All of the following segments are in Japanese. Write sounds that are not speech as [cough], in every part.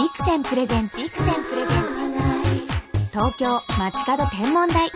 ビクセンプレゼンツビクセンプレゼンツ東京街角天文台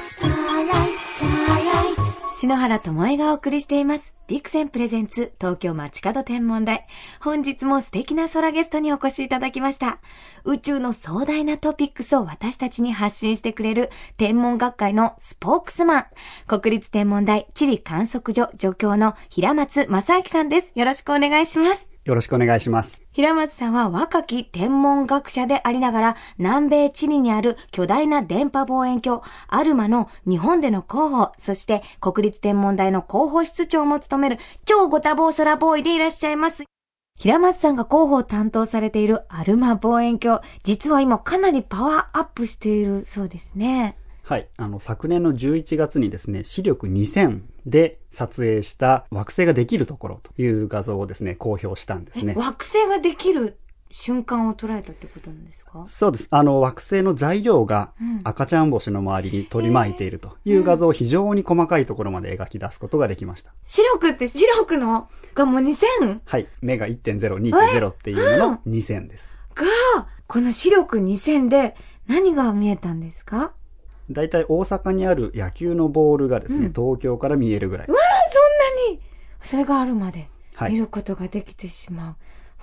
篠原智恵がお送りしています。ビクセンプレゼンツ東京街角天文台。本日も素敵な空ゲストにお越しいただきました。宇宙の壮大なトピックスを私たちに発信してくれる天文学会のスポークスマン。国立天文台地理観測所助教の平松正明さんです。よろしくお願いします。よろしくお願いします。平松さんは若き天文学者でありながら、南米チリにある巨大な電波望遠鏡、アルマの日本での広報、そして国立天文台の広報室長も務める超ご多忙空ボーイでいらっしゃいます。平松さんが広報を担当されているアルマ望遠鏡、実は今かなりパワーアップしているそうですね。はい。あの、昨年の11月にですね、視力2000で撮影した惑星ができるところという画像をですね、公表したんですね。惑星ができる瞬間を捉えたってことなんですか？そうです。あの、惑星の材料がうん赤ちゃん星の周りに取り巻いているという画像を非常に細かいところまで描き出すことができました。白くって白くのがもう 2000? はい。目が1.0、2.0っていうのの2000です。が、この視力2000で何が見えたんですか？だいたい大阪にある野球のボールがですね、うん東京から見えるぐらい。そんなにそれがあるまではい見ることができてしまう。わ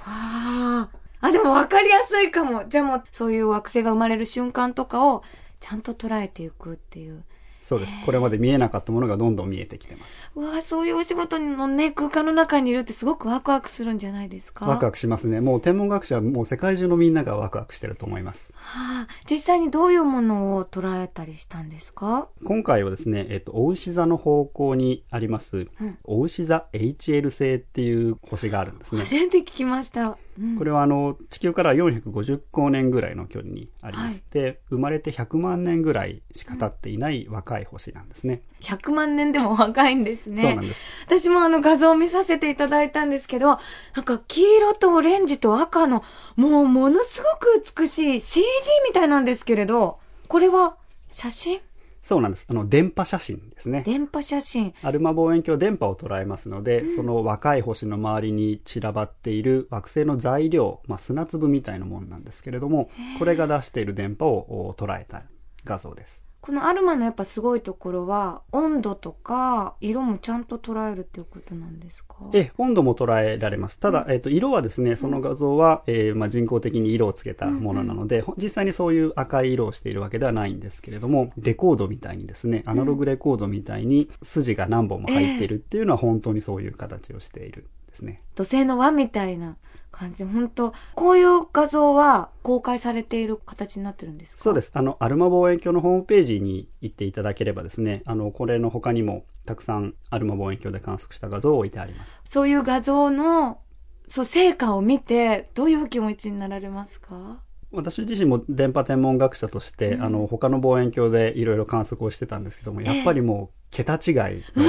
あ。あ、でも分かりやすいかも。じゃあもうそういう惑星が生まれる瞬間とかをちゃんと捉えていくっていう。そうです。これまで見えなかったものがどんどん見えてきてます。わあ、そういうお仕事のね、空間の中にいるってすごくワクワクするんじゃないですか？ワクワクしますね。もう天文学者はもう世界中のみんながワクワクしてると思います。はあ、実際にどういうものを捉えたりしたんですか？今回はですね、えっと、お牛座の方向にあります、うんお牛座 HL 星っていう星があるんですね。初めて聞きました。うんこれはあの、地球から450光年ぐらいの距離にありまして、生まれて100万年ぐらいしか経っていない若い星なんですね。100万年でも若いんですね。そうなんです。私もあの画像を見させていただいたんですけど、なんか黄色とオレンジと赤の、もうものすごく美しい CG みたいなんですけれど、これは写真？そうなんです。あの、電波写真ですね。電波写真。アルマ望遠鏡は電波を捉えますので、その若い星の周りに散らばっている惑星の材料、まあ、砂粒みたいなものなんですけれども、これが出している電波をお捉えた画像です。このアルマのやっぱすごいところは、温度とか色もちゃんと捉えるっていうことなんですか？え、温度も捉えられます。ただ、えっ、と、色はですね、その画像は、えーまあ、人工的に色をつけたものなので、ほ実際にそういう赤い色をしているわけではないんですけれども、レコードみたいにですね、アナログレコードみたいに筋が何本も入っているっていうのは本当にそういう形をしているんですね。土星の輪みたいな感じで、本当こういう画像は公開されている形になってるんですか？そうですす。あの、アルマ望遠鏡のホームページに行っていただければですね、あの、これの他にもたくさんアルマ望遠鏡で観測した画像を置いてあります。そういう画像の、そう、成果を見て、どういうお気持ちになられますか？私自身も電波天文学者として、あの、他の望遠鏡でいろいろ観測をしてたんですけども、やっぱりもう、桁違いの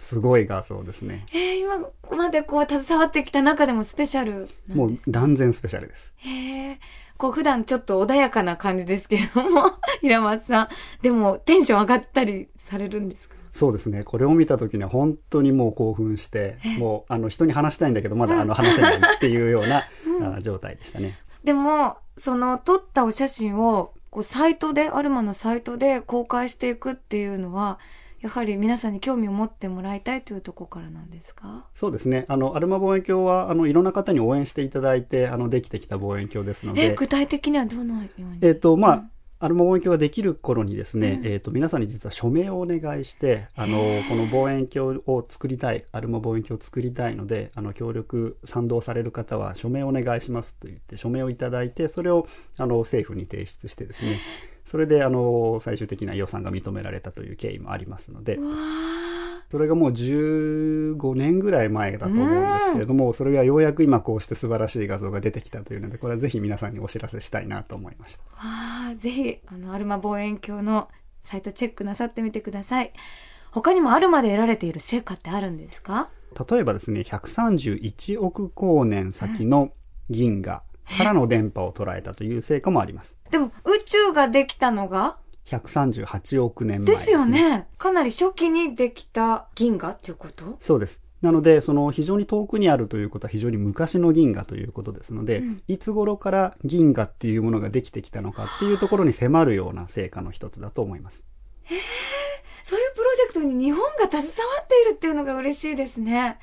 すごい画像ですね。えー、今までこう携わってきた中でもスペシャルなもうんですか？断然スペシャルです。へえ。こう普段ちょっと穏やかな感じですけれども、[laughs] 平松さん。でもテンション上がったりされるんですか？そうですね。これを見た時には本当にもう興奮して、もうあの人に話したいんだけど、まだあの話せないっていうような、[laughs] あ状態でしたね。でも、その撮ったお写真を、こうサイトで、アルマのサイトで公開していくっていうのは、やはり皆さんに興味を持ってもらいたいというところからなんですか？そうですね。あの、アルマ望遠鏡は、あの、いろんな方に応援していただいて、あの、できてきた望遠鏡ですのえ、で、具体的にはどのように？えっ、と、まあ、アルマ望遠鏡ができる頃にですね、うん。えっ、と、皆さんに実は署名をお願いして、あの、この望遠鏡を作りたい、アルマ望遠鏡を作りたいので、あの、協力、賛同される方は署名をお願いしますと言って、署名をいただいて、それを、あの、政府に提出してですね、それで、あの、最終的な予算が認められたという経緯もありますので、それがもう15年ぐらい前だと思うんですけれども、それがようやく今こうして素晴らしい画像が出てきたというので、これはぜひ皆さんにお知らせしたいなと思いました。わあ、ぜひ、あの、アルマ望遠鏡のサイトチェックなさってみてください。他にもアルマで得られている成果ってあるんですか？例えばですね、131億光年先の銀河からの電波を捉えたという成果もあります。でも、宇宙ができたのが？138億年前ですよね。かなり初期にできた銀河っていうこと？そうです。なので、その非常に遠くにあるということは非常に昔の銀河ということですので、いつ頃から銀河っていうものができてきたのかっていうところに迫るような成果の一つだと思います。そういうプロジェクトに日本が携わっているっていうのが嬉しいですね。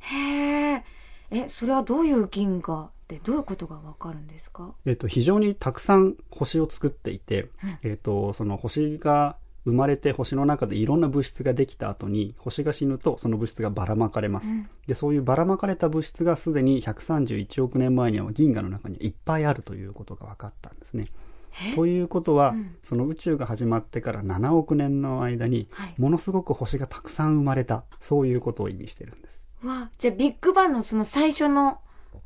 へえ。え、それはどういう銀河？ってどういうことがわかるんですか？えっと、非常にたくさん星を作っていて、えっと、その星が生まれて星の中でいろんな物質ができた後に星が死ぬとその物質がばらまかれます、うん。でそういうばらまかれた物質がすでに131億年前には銀河の中にいっぱいあるということが分かったんですね。えということは、うん。その宇宙が始まってから7億年の間にはい。ものすごく星がたくさん生まれた。そういうことを意味してるんです。わじゃあビッグバンのその最初の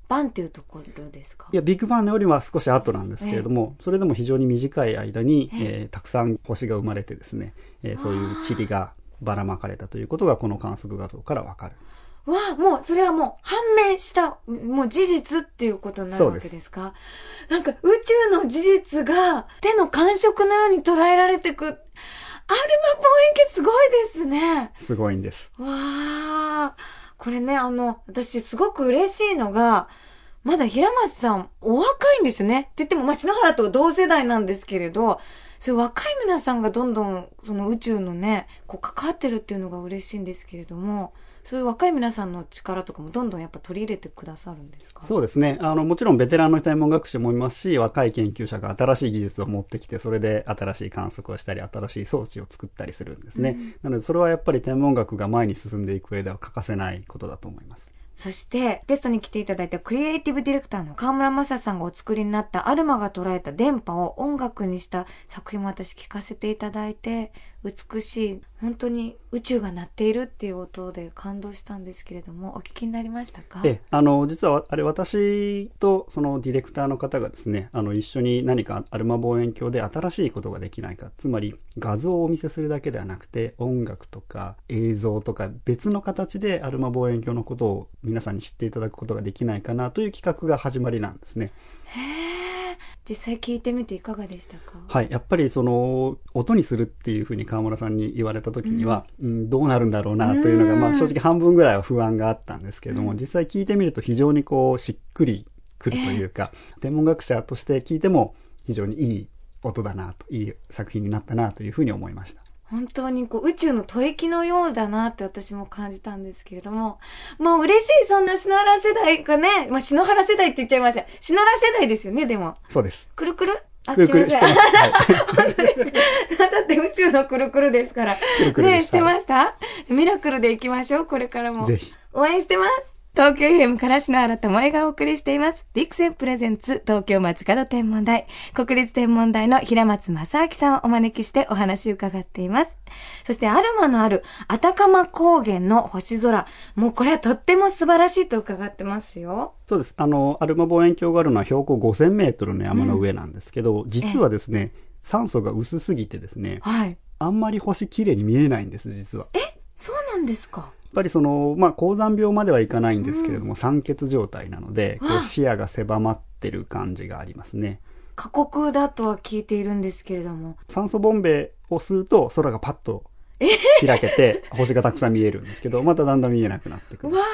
バンっていうところですか？いやビッグバンよりは少し後なんですけれども、それでも非常に短い間に、えええーたくさん星が生まれてですね、えーそういう塵がばらまかれたということがこの観測画像からわかる。わあ、もう、それはもう判明した、もう事実っていうことになるわけですか？なんか宇宙の事実が手の感触のように捉えられてく。アルマ望遠鏡すごいですね。すごいんです。わあ、これね、あの、私すごく嬉しいのが、まだ平松さんお若いんですよね。って言っても、まあ、篠原と同世代なんですけれど、そういう若い皆さんがどんどんその宇宙のね、こう関わってるっていうのが嬉しいんですけれども、そういう若い皆さんの力とかもどんどんやっぱ取り入れてくださるんですか？そうですね。あの、もちろんベテランの天文学者もいますし、若い研究者が新しい技術を持ってきて、それで新しい観測をしたり、新しい装置を作ったりするんですね。なので、それはやっぱり天文学が前に進んでいく上では欠かせないことだと思います。そして、ゲストに来ていただいたクリエイティブディレクターの河村正さんがお作りになったアルマが捉えた電波を音楽にした作品も私聞かせていただいて、美しい、本当に宇宙が鳴っているっていう音で感動したんですけれども、お聞きになりましたか？え、あの、実はあれ私とそのディレクターの方がですね、あの、一緒に何かアルマ望遠鏡で新しいことができないか、つまり画像をお見せするだけではなくて、音楽とか映像とか別の形でアルマ望遠鏡のことを皆さんに知っていただくことができないかなという企画が始まりなんですね。実際聞いてみていかがでしたか？はい。やっぱりその、音にするっていうふうに川村さんに言われた時には、うん、どうなるんだろうなというのが、うん。まあ正直半分ぐらいは不安があったんですけれども、うん実際聞いてみると非常にこう、しっくりくるというか、天文学者として聞いても非常にいい音だなと、いい作品になったなというふうに思いました。本当にこう宇宙の吐息のようだなって私も感じたんですけれども、もう嬉しい、そんな篠原世代がね、まあ篠原世代って言っちゃいました。篠原世代ですよね、でも。そうです。くるくる？あ、くるくるすいません。してます。はい。[laughs] だって宇宙のくるくるですから。くるくるねしてました、じゃあミラクルで行きましょう、これからも。ぜひ。応援してます。東京 FM から篠原智恵がお送りしています。ビクセンプレゼンツ東京街角天文台。国立天文台の平松正明さんをお招きしてお話を伺っています。そしてアルマのあるアタカマ高原の星空。もうこれはとっても素晴らしいと伺ってますよ。そうです。あの、アルマ望遠鏡があるのは標高5000メートルの山の上なんですけど、実はですね、酸素が薄すぎてですね、はい。あんまり星綺麗に見えないんです、実は。そうなんですか？やっぱりその、まあ、高山病まではいかないんですけれども、酸欠状態なので、こあう視野が狭まってる感じがありますね。過酷だとは聞いているんですけれども。酸素ボンベを吸うと空がパッと開けて、星がたくさん見えるんですけど、[laughs] まただんだん見えなくなってくる。うわー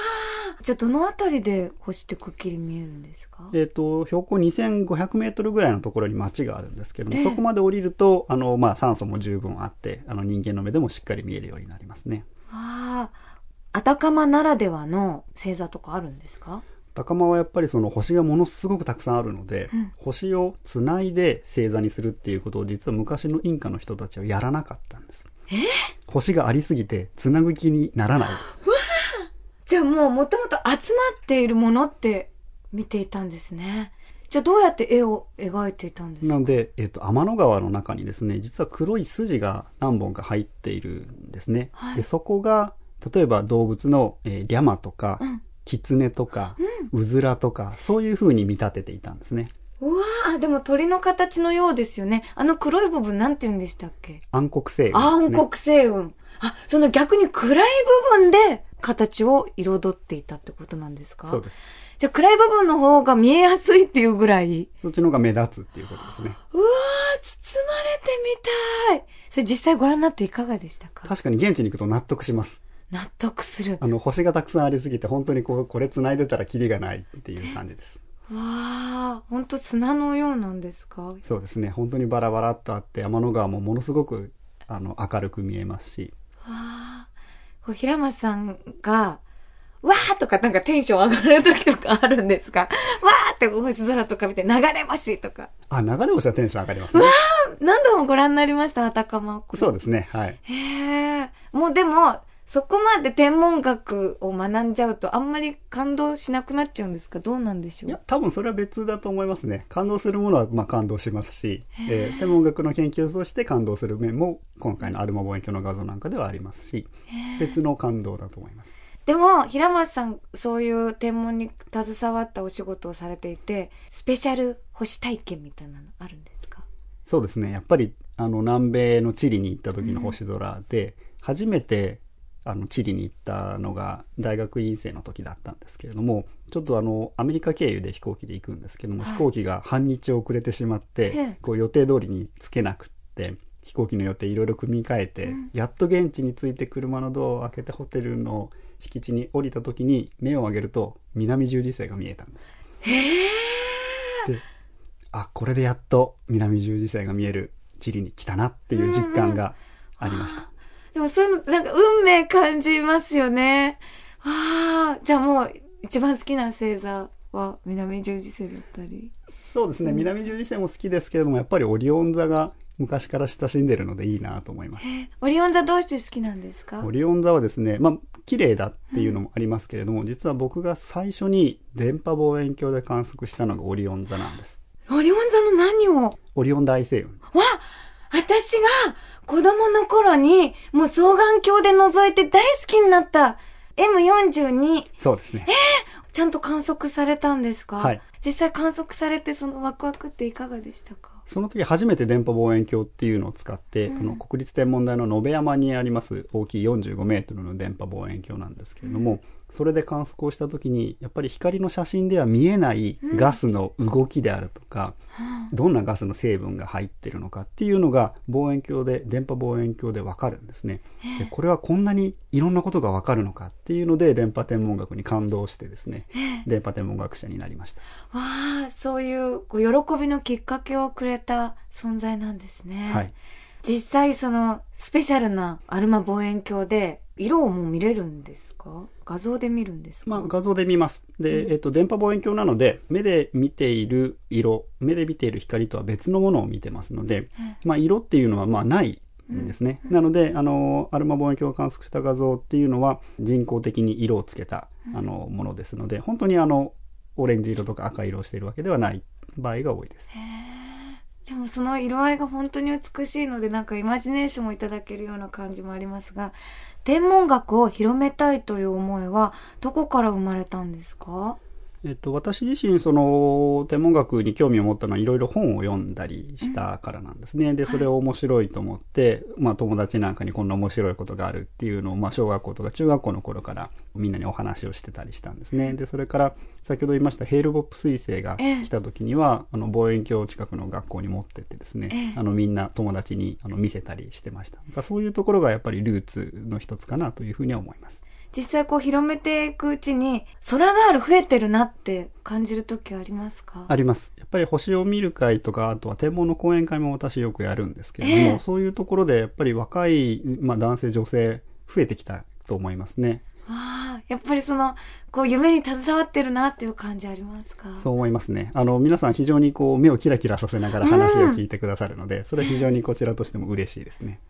じゃあどのあたりで星ってくっきり見えるんですか？えっ、と、標高2500メートルぐらいのところに町があるんですけども、ええそこまで降りると、あの、まあ、酸素も十分あって、あの、人間の目でもしっかり見えるようになりますね。タカマならではの星座とかあるんですか？高間はやっぱりその星がものすごくたくさんあるので、うん星をつないで星座にするっていうことを実は昔のインカの人たちはやらなかったんです。星がありすぎてつなぐ気にならない。じゃあもうもともと集まっているものって見ていたんですね。じゃあどうやって絵を描いていたんですか？なので、えっと、天の川の中にですね、実は黒い筋が何本か入っているんですね。はいで、そこが、例えば動物の、えーリャマとか、うんキツネとか、ウズラとか、そういう風に見立てていたんですね。うわあ、でも鳥の形のようですよね。あの黒い部分なんて言うんでしたっけ？暗黒星雲ね。暗黒星雲。あ、その逆に暗い部分で形を彩っていたってことなんですか？そうです。じゃあ暗い部分の方が見えやすいっていうぐらい？そっちの方が目立つっていうことですね。うわー、包まれてみたい。それ実際ご覧になっていかがでしたか？確かに現地に行くと納得します。納得する。あの、星がたくさんありすぎて、本当にこう、これ繋いでたらキリがないっていう感じです。わあ、本当砂のようなんですか？そうですね。本当にバラバラっとあって、天の川もものすごく、あの、明るく見えますし。わあ、こう平松さんが、わーとかなんかテンション上がる時とかあるんですか？わーって星空とか見て流れ星とか。あ、流れ星はテンション上がりますね。何度もご覧になりました、あたかま。そうですね。はい。へえ。もうでも、そこまで天文学を学んじゃうとあんまり感動しなくなっちゃうんですか？どうなんでしょう？いや、多分それは別だと思いますね。感動するものはまあ感動しますし、えー、天文学の研究として感動する面も今回のアルマ望遠鏡の画像なんかではありますし、別の感動だと思います。でも、平松さん、そういう天文に携わったお仕事をされていて、スペシャル星体験みたいなのあるんですか？そうですね。やっぱり、あの、南米のチリに行った時の星空で、初めて、あの、チリに行ったのが大学院生の時だったんですけれども、ちょっとあの、アメリカ経由で飛行機で行くんですけども、はい、飛行機が半日遅れてしまって、こう予定通りに着けなくって、飛行機の予定いろいろ組み替えて、うん、やっと現地に着いて車のドアを開けてホテルの敷地に降りた時に目を上げると南十字星が見えたんです。であこれでやっと南十字星が見える地理に来たなっていう実感がありました。うんうん、でもそういうのなんか運命感じますよね。ああじゃあもう一番好きな星座は南十字星だったりそうですね、南十字星も好きですけれどもやっぱりオリオン座が昔から親しんでるのでいいなと思います。オリオン座どうして好きなんですか？オリオン座はですね、まあ、綺麗だっていうのもありますけれども、うん、実は僕が最初に電波望遠鏡で観測したのがオリオン座なんです。オリオン座の何を？オリオン大星雲。わ私が子供の頃にもう双眼鏡で覗いて大好きになった M42。そうですね。えー、ちゃんと観測されたんですか？はい。実際観測されてそのワクワクっていかがでしたか？その時初めて電波望遠鏡っていうのを使って、うん、あの国立天文台の延山にあります大きい45メートルの電波望遠鏡なんですけれども、うん、それで観測をした時にやっぱり光の写真では見えないガスの動きであるとか、うん、どんなガスの成分が入ってるのかっていうのが望遠鏡で電波望遠鏡でわかるんですね。でこれはこんなにいろんなことがわかるのかっていうので電波天文学に感動してですね電波天文学者になりました。わあそういう喜びのきっかけをくれた存在なんですね。はい。実際そのスペシャルなアルマ望遠鏡で色をもう見れるんですか？画像で見るんですか？まあ画像で見ます。で、うん、えっと、電波望遠鏡なので、目で見ている色、目で見ている光とは別のものを見てますので、うん、まあ色っていうのはまあないんですね。うん、なので、あの、アルマ望遠鏡が観測した画像っていうのは人工的に色をつけた、あの、ものですので、本当にあの、オレンジ色とか赤色をしているわけではない場合が多いです。でもその色合いが本当に美しいのでなんかイマジネーションもいただけるような感じもありますが天文学を広めたいという思いはどこから生まれたんですか？えっと、私自身、その、天文学に興味を持ったのは、いろいろ本を読んだりしたからなんですね。で、それを面白いと思って、まあ、友達なんかにこんな面白いことがあるっていうのを、まあ、小学校とか中学校の頃からみんなにお話をしてたりしたんですね。で、それから、先ほど言いましたヘールボップ彗星が来た時には、あの、望遠鏡を近くの学校に持ってってですね、あの、みんな友達にあの見せたりしてました。そういうところがやっぱりルーツの一つかなというふうには思います。実際こう広めていくうちに空ガール増えてるなって感じる時はありますか？あります。やっぱり星を見る会とか、あとは天文の講演会も私よくやるんですけれども、えー、そういうところでやっぱり若い、まあ、男性女性増えてきたと思いますね。ああ、やっぱりその、こう夢に携わってるなっていう感じありますか？そう思いますね。あの、皆さん非常にこう目をキラキラさせながら話を聞いてくださるので、うん、それは非常にこちらとしても嬉しいですね。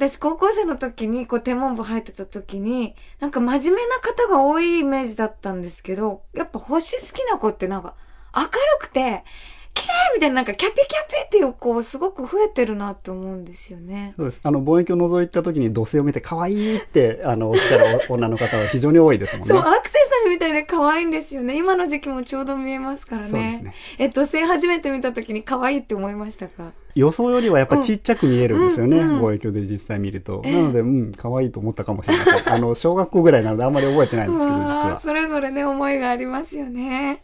私高校生の時にこう天文部入ってた時になんか真面目な方が多いイメージだったんですけどやっぱ星好きな子ってなんか明るくて綺麗みたいななんかキャピキャピっていう子すごく増えてるなって思うんですよね。そうです。あの望遠鏡を覗いた時に土星を見て可愛いってあのおっしゃる [laughs] 女の方は非常に多いですもんね。そう、アクセサルみたいで可愛いんですよね。今の時期もちょうど見えますからね。そうですね。え、土星初めて見た時に可愛いって思いましたか？予想よりはやっぱちっちゃく見えるんですよね、うんうんうん、望遠鏡で実際見ると。なので、うん、可愛いと思ったかもしれません。あの、小学校ぐらいなのであんまり覚えてないんですけど、実は。それぞれね、思いがありますよね。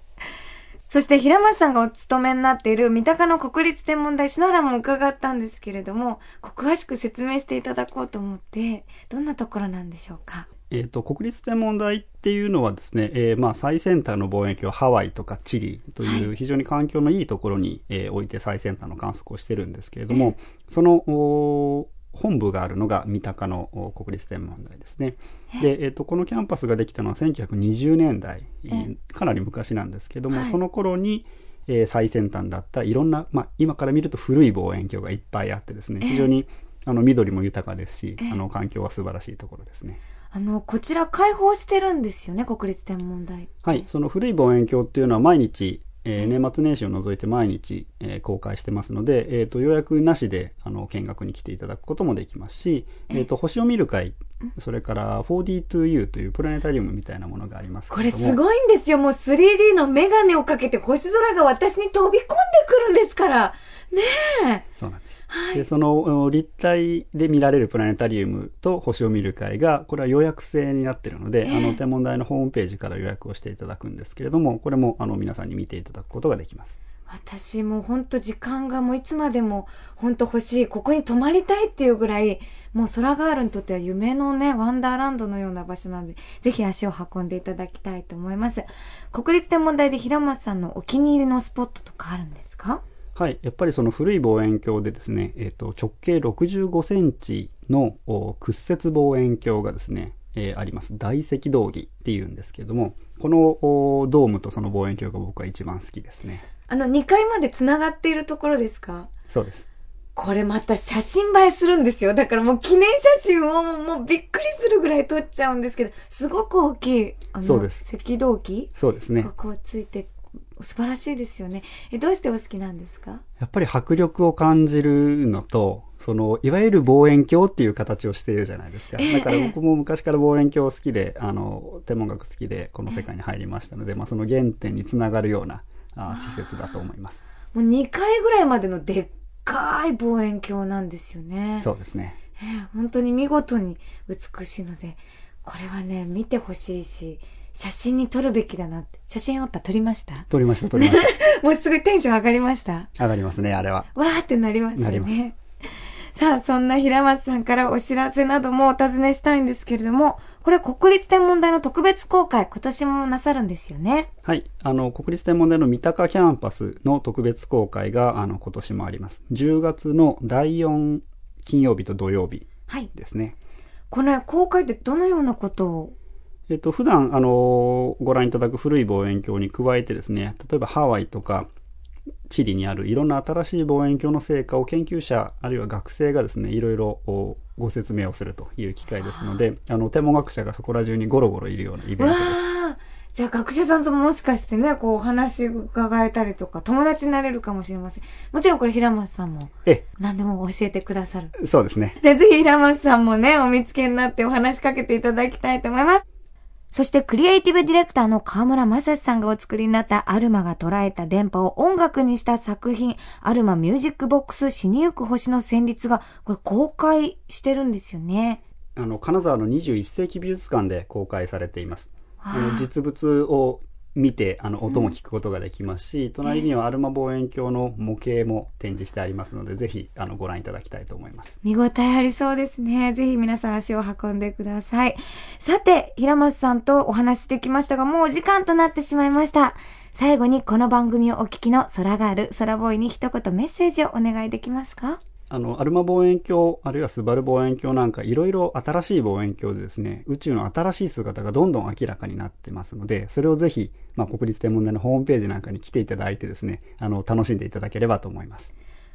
そして平松さんがお勤めになっている三鷹の国立天文台篠原も伺ったんですけれども、詳しく説明していただこうと思って、どんなところなんでしょうか？えっ、と、国立天文台っていうのはですね、えーまあ、最先端の望遠鏡、ハワイとかチリという非常に環境のいいところに、えー置いて最先端の観測をしてるんですけれども、その、お本部があるのが三鷹のお国立天文台ですね。で、えっ、と、このキャンパスができたのは1920年代、え？ーかなり昔なんですけども、はいその頃に、えー最先端だったいろんな、まあ、今から見ると古い望遠鏡がいっぱいあってですね、非常にあの緑も豊かですし、あの環境は素晴らしいところですね。あの、こちら開放してるんですよね、国立天文台。はい、その古い望遠鏡っていうのは毎日、えー年末年始を除いて毎日、えー公開してますので、えー、と予約なしであの見学に来ていただくこともできますし、えー、と星を見る会それから 4D2U というプラネタリウムみたいなものがありますこけれすごいんですよ。もう 3D のメガネをかけて星空が私に飛び込んでくるんですから。ねえ。そうなんです、はいでそのお立体で見られるプラネタリウムと星を見る会がこれは予約制になっているので、ええあの天文台のホームページから予約をしていただくんですけれどもこれもあの皆さんに見ていただくことができます私もうほんと時間がもういつまでもほんと欲しい。ここに泊まりたいっていうぐらい、もう空ガールにとっては夢のね、ワンダーランドのような場所なので、ぜひ足を運んでいただきたいと思います。国立天文台で平松さんのお気に入りのスポットとかあるんですか？はい、やっぱりその古い望遠鏡でですね、えっと直径65センチの屈折望遠鏡がですね、えーあります大赤道儀っていうんですけれどもこのドームとその望遠鏡が僕は一番好きですねあの、2階まで繋がっているところですか？そうです。これまた写真映えするんですよ。だからもう記念写真をもうびっくりするぐらい撮っちゃうんですけど、すごく大きい、あの、そうです。赤道儀そうですね。がこうついて、素晴らしいですよね。え、どうしてお好きなんですか？やっぱり迫力を感じるのとそのいわゆる望遠鏡っていう形をしているじゃないですか。ええ。だから僕も昔から望遠鏡好きであの天文学好きでこの世界に入りましたので、まあ、その原点につながるようなあ施設だと思いますもう2階ぐらいまでのでっかい望遠鏡なんですよね。そうですねええ本当に見事に美しいので、これはね、見てほしいし、写真に撮るべきだなって。写真やっぱ撮りました？撮りました撮りました [laughs] もうすぐテンション上がりました？上がりますねあれはわーってなりますよなりますね。さあ、そんな平松さんからお知らせなどもお尋ねしたいんですけれども、これ国立天文台の特別公開、今年もなさるんですよね。はい。あの、国立天文台の三鷹キャンパスの特別公開が、あの、今年もあります。10月の第4金曜日と土曜日はい。ですね。この公開ってどのようなことを？えっと、普段、あの、ご覧いただく古い望遠鏡に加えてですね、例えばハワイとか、チリにあるいろんな新しい望遠鏡の成果を研究者あるいは学生がですねいろいろおご説明をするという機会ですのであの天文学者がそこら中にゴロゴロいるようなイベントです。じゃあ学者さんとももしかしてね、こうお話伺えたりとか、友達になれるかもしれません。もちろんこれ平松さんもえ何でも教えてくださる。そうですね。じゃあぜひ平松さんもね、お見つけになってお話しかけていただきたいと思います。そしてクリエイティブディレクターの河村正史さんがお作りになったアルマが捉えた電波を音楽にした作品、アルマミュージックボックス死にゆく星の旋律が、これ公開してるんですよね。あの金沢の21世紀美術館で公開されています。ああの実物を見てあの音も聞くことができますし、隣にはアルマ望遠鏡の模型も展示してありますので、ぜひあのご覧いただきたいと思います。見応えありそうですね。ぜひ皆さん足を運んでください。さて、平松さんとお話ししてきましたが、もうお時間となってしまいました。最後にこの番組をお聞きの空ガール、空ボーイに一言メッセージをお願いできますか？あのアルマ望遠鏡あるいはスバル望遠鏡なんかいろいろ新しい望遠鏡でですね宇宙の新しい姿がどんどん明らかになってますのでそれをぜひ、まあ、国立天文台のホームページなんかに来ていただいてですねあの楽しんでいただければと思います。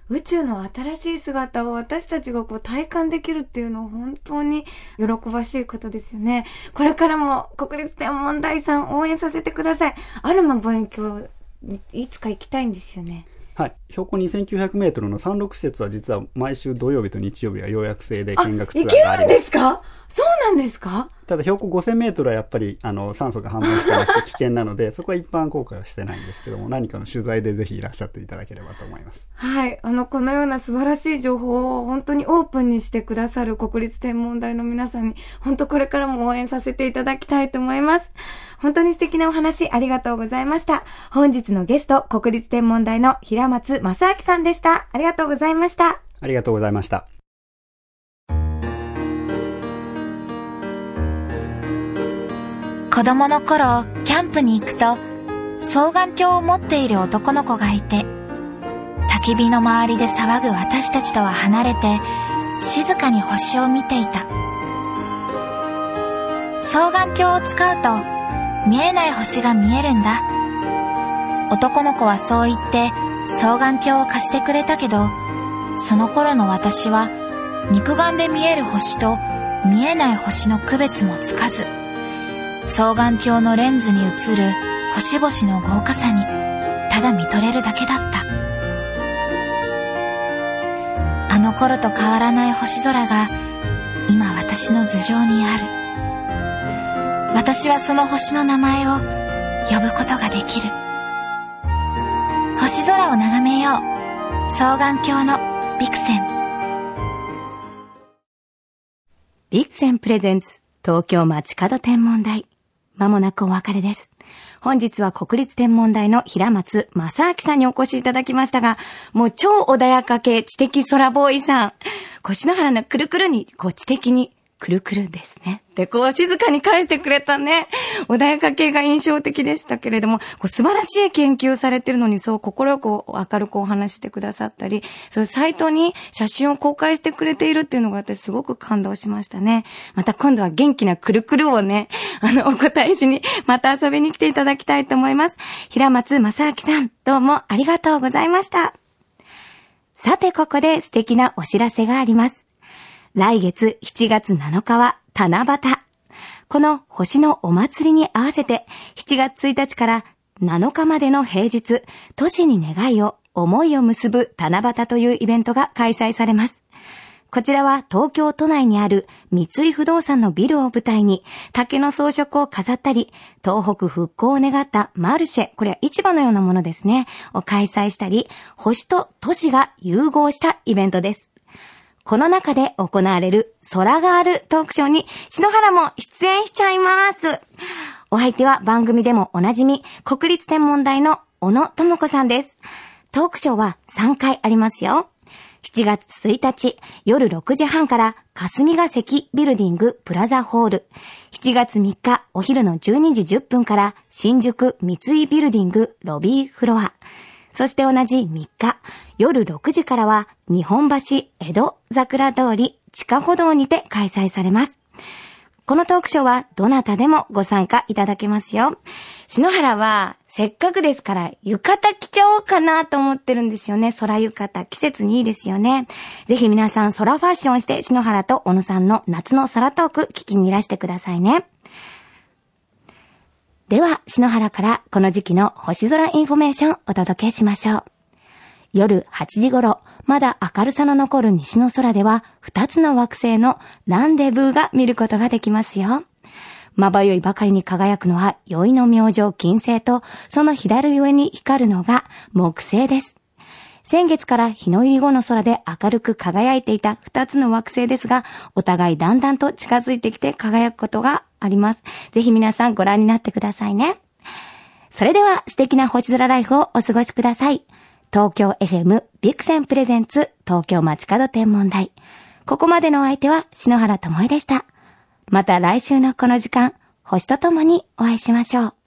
宇宙の新しい姿を私たちがこう体感できるっていうのは本当に喜ばしいことですよね。これからも国立天文台さん応援させてください。アルマ望遠鏡いいつか行きたいんですよね。はい、標高2900メートルの山麓施設は実は毎週土曜日と日曜日は予約制で、見学ツア行けるんーがありま。ですか？そうなんですか？ただ標高5000メートルはやっぱりあの酸素が半分しかなくて危険なので [laughs] そこは一般公開はしてないんですけども何かの取材でぜひいらっしゃっていただければと思います。はい。あの、このような素晴らしい情報を本当にオープンにしてくださる国立天文台の皆さんに、本当これからも応援させていただきたいと思います。本当に素敵なお話ありがとうございました。本日のゲスト、国立天文台の平松正明さんでした。ありがとうございました。ありがとうございました。子供の頃、キャンプに行くと、双眼鏡を持っている男の子がいて、焚き火の周りで騒ぐ私たちとは離れて、静かに星を見ていた。双眼鏡を使うと、見えない星が見えるんだ。男の子はそう言って、双眼鏡を貸してくれたけど、その頃の私は、肉眼で見える星と見えない星の区別もつかず、双眼鏡のレンズに映る星々の豪華さに、ただ見とれるだけだった。あの頃と変わらない星空が、今私の頭上にある。私はその星の名前を呼ぶことができる。星空を眺めよう。双眼鏡のビクセン。ビクセンプレゼンツ東京街角天文台。まもなくお別れです。本日は国立天文台の平松正明さんにお越しいただきましたが、もう超穏やか系知的空ボーイさん。腰の原のくるくるに、こう知的にくるくるですね。で、こう静かに返してくれたね。穏やか系が印象的でしたけれども、こう素晴らしい研究されてるのにそう心よく明るくお話してくださったり、そういうサイトに写真を公開してくれているっていうのが私すごく感動しましたね。また今度は元気なくるくるをね、あの、お答えしに、また遊びに来ていただきたいと思います。平松正明さん、どうもありがとうございました。さて、ここで素敵なお知らせがあります。来月7月7日は七夕。この星のお祭りに合わせて7月1日から7日までの平日、都市に願いを、思いを結ぶ七夕というイベントが開催されます。こちらは東京都内にある三井不動産のビルを舞台に竹の装飾を飾ったり、東北復興を願ったマルシェ、これは市場のようなものですね、を開催したり、星と都市が融合したイベントです。この中で行われる空があるトークショーに篠原も出演しちゃいます。お相手は番組でもおなじみ、国立天文台の小野智子さんです。トークショーは3回ありますよ。7月1日夜6時半から霞が関ビルディングプラザホール。7月3日お昼の12時10分から新宿三井ビルディングロビーフロア。そして同じ3日、夜6時からは、日本橋江戸桜通り地下歩道にて開催されます。このトークショーはどなたでもご参加いただけますよ。篠原はせっかくですから浴衣着ちゃおうかなと思ってるんですよね。空浴衣。季節にいいですよね。ぜひ皆さん空ファッションして篠原と小野さんの夏の空トーク聞きにいらしてくださいね。では、篠原からこの時期の星空インフォメーションお届けしましょう。夜8時頃、まだ明るさの残る西の空では、2つの惑星のランデブーが見ることができますよ。まばゆいばかりに輝くのは、宵の明星金星と、その左上に光るのが木星です。先月から日の入り後の空で明るく輝いていた二つの惑星ですが、お互いだんだんと近づいてきて輝くことがあります。ぜひ皆さんご覧になってくださいね。それでは素敵な星空ライフをお過ごしください。東京 FM ビクセンプレゼンツ東京街角天文台。ここまでのお相手は篠原智恵でした。また来週のこの時間、星とともにお会いしましょう。